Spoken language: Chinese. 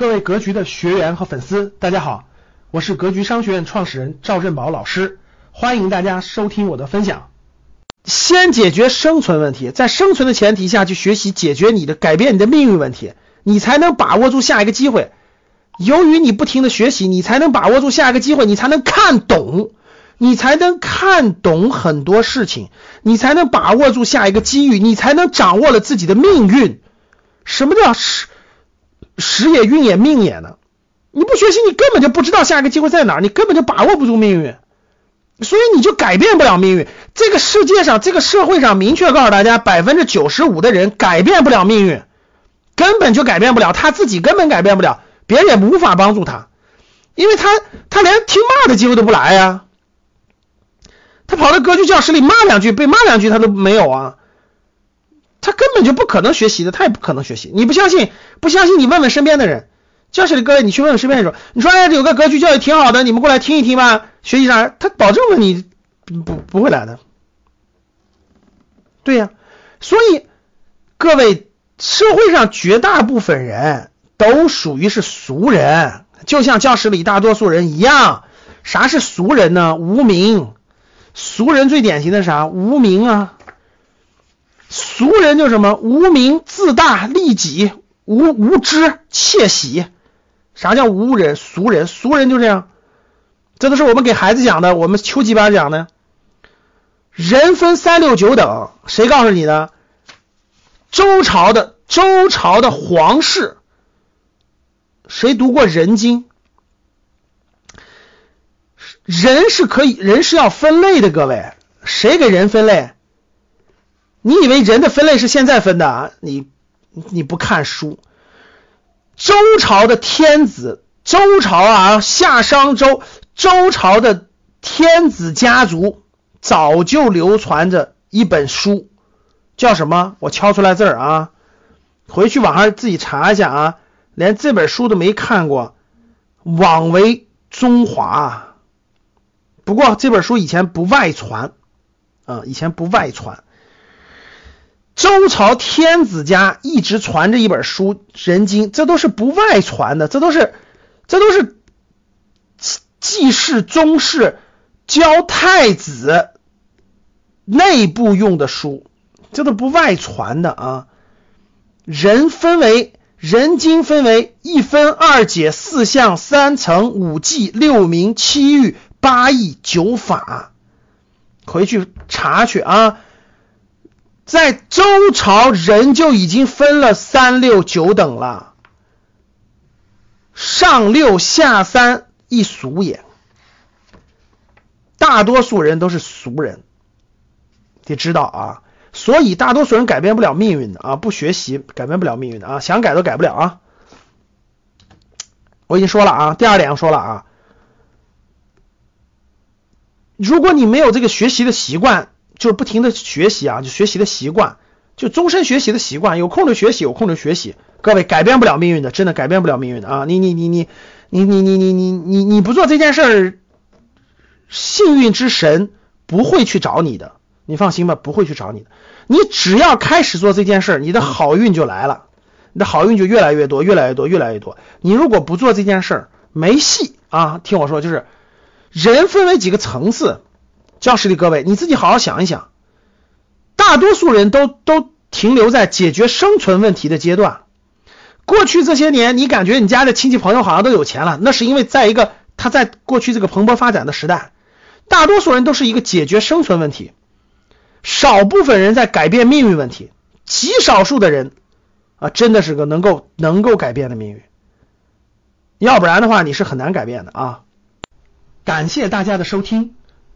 各位格局的学员和粉丝，大家好，我是格局商学院创始人赵振宝老师，欢迎大家收听我的分享。先解决生存问题，在生存的前提下去学习解决你的改变你的命运问题，你才能把握住下一个机会。由于你不停的学习，你才能把握住下一个机会，你才能看懂，你才能看懂很多事情，你才能把握住下一个机遇，你才能掌握了自己的命运。什么叫是时也运也命也呢？你不学习，你根本就不知道下一个机会在哪，你根本就把握不住命运，所以你就改变不了命运。这个世界上，这个社会上明确告诉大家，百分之九十五的人改变不了命运，根本就改变不了，他自己根本改变不了，别人也无法帮助他，因为他他连听骂的机会都不来呀，他跑到歌剧教室里骂两句，被骂两句他都没有啊。他根本就不可能学习的，他也不可能学习。你不相信？不相信你问问身边的人，教室里各位，你去问问身边的人，你说哎，这有个格局教育挺好的，你们过来听一听吧，学习啥？他保证问你不不会来的。对呀，所以各位，社会上绝大部分人都属于是俗人，就像教室里大多数人一样。啥是俗人呢？无名。俗人最典型的啥？无名啊。俗人就什么无名自大利己无无知窃喜，啥叫无人俗人？俗人就这样，这都是我们给孩子讲的，我们秋季班讲的。人分三六九等，谁告诉你的？周朝的周朝的皇室，谁读过《人经》？人是可以，人是要分类的，各位，谁给人分类？你以为人的分类是现在分的啊？你你不看书，周朝的天子，周朝啊，夏商周，周朝的天子家族早就流传着一本书，叫什么？我敲出来字儿啊，回去网上自己查一下啊，连这本书都没看过，枉为中华。不过这本书以前不外传啊，以前不外传。周朝天子家一直传着一本书《人经》，这都是不外传的，这都是这都是祭祀宗室教太子内部用的书，这都不外传的啊。人分为《人经》，分为一分二解四象三层五纪六名七喻八义九法，回去查去啊。在周朝，人就已经分了三六九等了，上六下三，一俗也。大多数人都是俗人，得知道啊。所以大多数人改变不了命运的啊，不学习改变不了命运的啊，想改都改不了啊。我已经说了啊，第二点我说了啊，如果你没有这个学习的习惯。就是不停的学习啊，就学习的习惯，就终身学习的习惯，有空就学习，有空就学习。各位改变不了命运的，真的改变不了命运的啊！你你你你你你你你你你你不做这件事儿，幸运之神不会去找你的，你放心吧，不会去找你的。你只要开始做这件事儿，你的好运就来了，你的好运就越来越多，越来越多，越来越多。你如果不做这件事儿，没戏啊！听我说，就是人分为几个层次。教室里各位，你自己好好想一想，大多数人都都停留在解决生存问题的阶段。过去这些年，你感觉你家的亲戚朋友好像都有钱了，那是因为在一个他在过去这个蓬勃发展的时代，大多数人都是一个解决生存问题，少部分人在改变命运问题，极少数的人啊，真的是个能够能够改变的命运，要不然的话，你是很难改变的啊。感谢大家的收听。